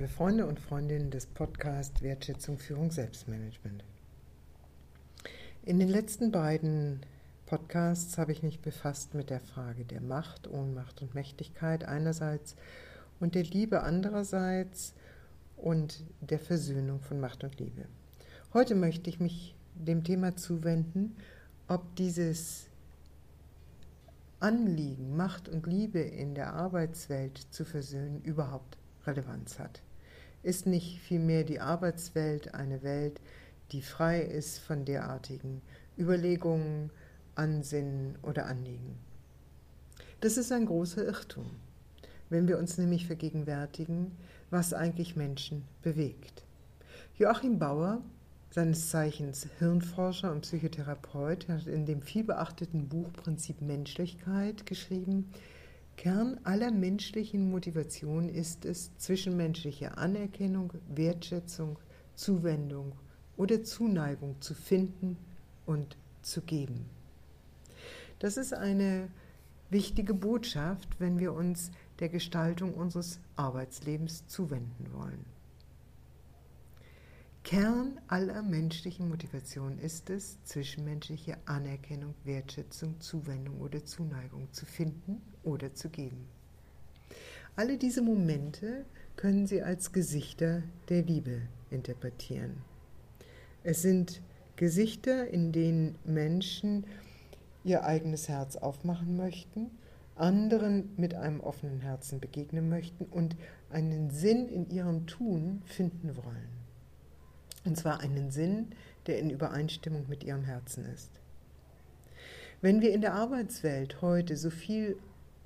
liebe Freunde und Freundinnen des Podcasts Wertschätzung, Führung, Selbstmanagement. In den letzten beiden Podcasts habe ich mich befasst mit der Frage der Macht, Ohnmacht und Mächtigkeit einerseits und der Liebe andererseits und der Versöhnung von Macht und Liebe. Heute möchte ich mich dem Thema zuwenden, ob dieses Anliegen, Macht und Liebe in der Arbeitswelt zu versöhnen, überhaupt Relevanz hat. Ist nicht vielmehr die Arbeitswelt eine Welt, die frei ist von derartigen Überlegungen, Ansinnen oder Anliegen? Das ist ein großer Irrtum, wenn wir uns nämlich vergegenwärtigen, was eigentlich Menschen bewegt. Joachim Bauer, seines Zeichens Hirnforscher und Psychotherapeut, hat in dem vielbeachteten Buch Prinzip Menschlichkeit geschrieben, Kern aller menschlichen Motivation ist es, zwischenmenschliche Anerkennung, Wertschätzung, Zuwendung oder Zuneigung zu finden und zu geben. Das ist eine wichtige Botschaft, wenn wir uns der Gestaltung unseres Arbeitslebens zuwenden wollen. Kern aller menschlichen Motivation ist es, zwischenmenschliche Anerkennung, Wertschätzung, Zuwendung oder Zuneigung zu finden oder zu geben. Alle diese Momente können Sie als Gesichter der Liebe interpretieren. Es sind Gesichter, in denen Menschen ihr eigenes Herz aufmachen möchten, anderen mit einem offenen Herzen begegnen möchten und einen Sinn in ihrem Tun finden wollen. Und zwar einen Sinn, der in Übereinstimmung mit ihrem Herzen ist. Wenn wir in der Arbeitswelt heute so viel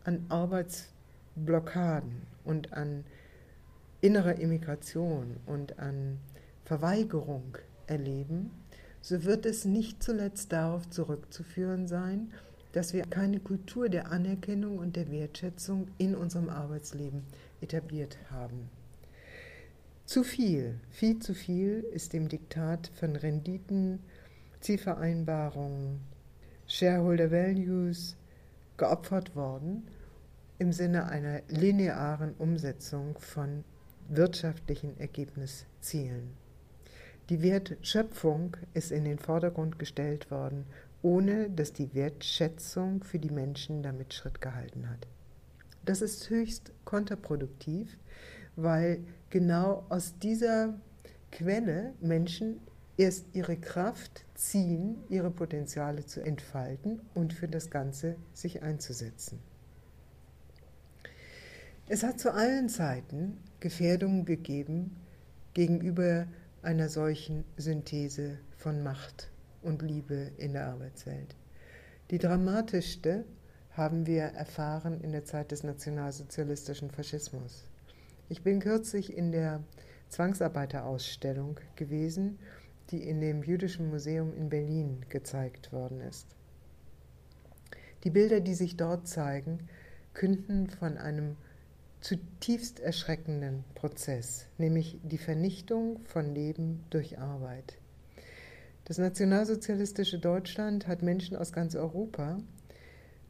an Arbeitsblockaden und an innerer Immigration und an Verweigerung erleben, so wird es nicht zuletzt darauf zurückzuführen sein, dass wir keine Kultur der Anerkennung und der Wertschätzung in unserem Arbeitsleben etabliert haben. Zu viel, viel zu viel ist dem Diktat von Renditen, Zielvereinbarungen, Shareholder Values geopfert worden im Sinne einer linearen Umsetzung von wirtschaftlichen Ergebniszielen. Die Wertschöpfung ist in den Vordergrund gestellt worden, ohne dass die Wertschätzung für die Menschen damit Schritt gehalten hat. Das ist höchst kontraproduktiv, weil genau aus dieser Quelle Menschen erst ihre Kraft ziehen, ihre Potenziale zu entfalten und für das Ganze sich einzusetzen. Es hat zu allen Zeiten Gefährdungen gegeben gegenüber einer solchen Synthese von Macht und Liebe in der Arbeitswelt. Die dramatischste haben wir erfahren in der Zeit des nationalsozialistischen Faschismus. Ich bin kürzlich in der Zwangsarbeiterausstellung gewesen, die in dem Jüdischen Museum in Berlin gezeigt worden ist. Die Bilder, die sich dort zeigen, künden von einem zutiefst erschreckenden Prozess, nämlich die Vernichtung von Leben durch Arbeit. Das nationalsozialistische Deutschland hat Menschen aus ganz Europa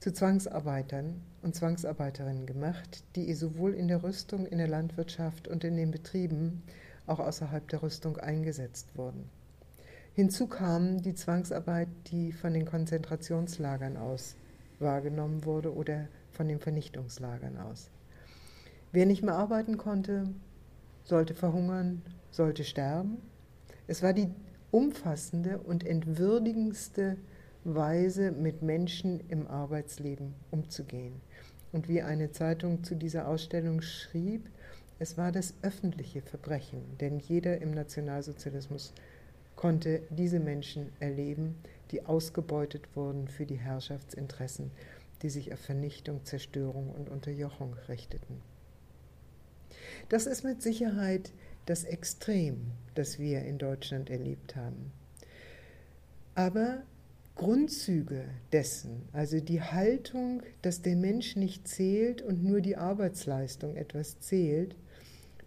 zu Zwangsarbeitern und Zwangsarbeiterinnen gemacht, die sowohl in der Rüstung, in der Landwirtschaft und in den Betrieben auch außerhalb der Rüstung eingesetzt wurden. Hinzu kam die Zwangsarbeit, die von den Konzentrationslagern aus wahrgenommen wurde oder von den Vernichtungslagern aus. Wer nicht mehr arbeiten konnte, sollte verhungern, sollte sterben. Es war die umfassende und entwürdigendste Weise, mit Menschen im Arbeitsleben umzugehen. Und wie eine Zeitung zu dieser Ausstellung schrieb, es war das öffentliche Verbrechen, denn jeder im Nationalsozialismus konnte diese Menschen erleben, die ausgebeutet wurden für die Herrschaftsinteressen, die sich auf Vernichtung, Zerstörung und Unterjochung richteten. Das ist mit Sicherheit das Extrem, das wir in Deutschland erlebt haben. Aber Grundzüge dessen, also die Haltung, dass der Mensch nicht zählt und nur die Arbeitsleistung etwas zählt,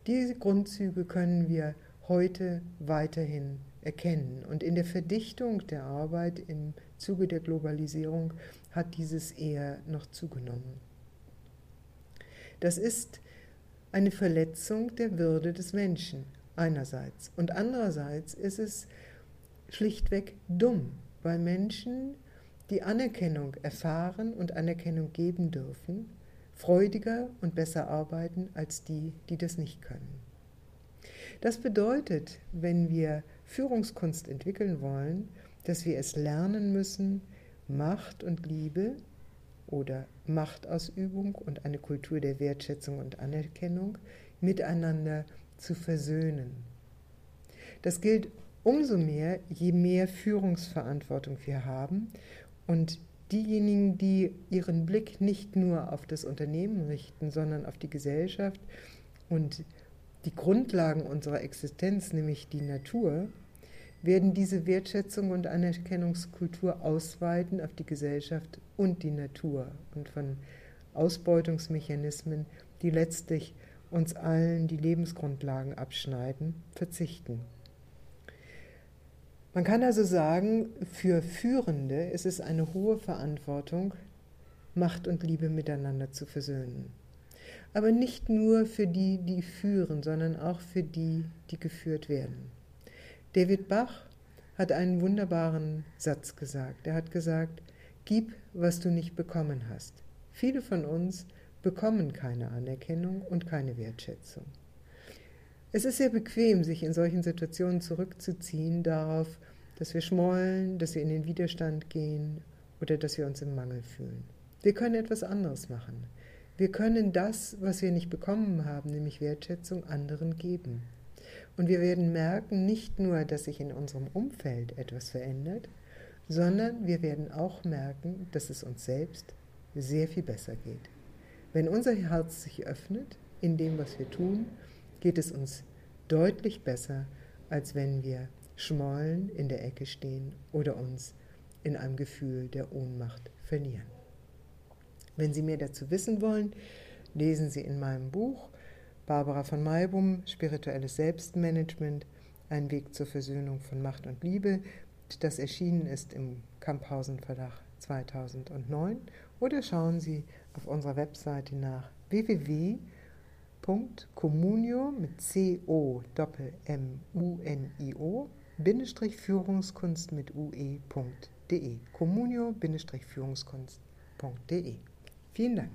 diese Grundzüge können wir heute weiterhin erkennen. Und in der Verdichtung der Arbeit im Zuge der Globalisierung hat dieses eher noch zugenommen. Das ist eine Verletzung der Würde des Menschen einerseits. Und andererseits ist es schlichtweg dumm, weil Menschen, die Anerkennung erfahren und Anerkennung geben dürfen, freudiger und besser arbeiten als die, die das nicht können. Das bedeutet, wenn wir Führungskunst entwickeln wollen, dass wir es lernen müssen, Macht und Liebe oder Machtausübung und eine Kultur der Wertschätzung und Anerkennung miteinander zu versöhnen. Das gilt umso mehr, je mehr Führungsverantwortung wir haben und diejenigen, die ihren Blick nicht nur auf das Unternehmen richten, sondern auf die Gesellschaft und die Grundlagen unserer Existenz, nämlich die Natur, werden diese Wertschätzung und Anerkennungskultur ausweiten auf die Gesellschaft und die Natur und von Ausbeutungsmechanismen, die letztlich uns allen die Lebensgrundlagen abschneiden, verzichten. Man kann also sagen, für Führende ist es eine hohe Verantwortung, Macht und Liebe miteinander zu versöhnen. Aber nicht nur für die, die führen, sondern auch für die, die geführt werden. David Bach hat einen wunderbaren Satz gesagt. Er hat gesagt, gib, was du nicht bekommen hast. Viele von uns bekommen keine Anerkennung und keine Wertschätzung. Es ist sehr bequem, sich in solchen Situationen zurückzuziehen darauf, dass wir schmollen, dass wir in den Widerstand gehen oder dass wir uns im Mangel fühlen. Wir können etwas anderes machen. Wir können das, was wir nicht bekommen haben, nämlich Wertschätzung, anderen geben. Und wir werden merken, nicht nur, dass sich in unserem Umfeld etwas verändert, sondern wir werden auch merken, dass es uns selbst sehr viel besser geht. Wenn unser Herz sich öffnet in dem, was wir tun, geht es uns deutlich besser, als wenn wir schmollen in der Ecke stehen oder uns in einem Gefühl der Ohnmacht verlieren. Wenn Sie mehr dazu wissen wollen, lesen Sie in meinem Buch Barbara von Maibum, Spirituelles Selbstmanagement, ein Weg zur Versöhnung von Macht und Liebe, das erschienen ist im Kamphausen Verlag 2009. Oder schauen Sie auf unserer Webseite nach www.communio mit C O M U N I O Führungskunst mit ue.de. Communio-Führungskunst.de Vielen Dank.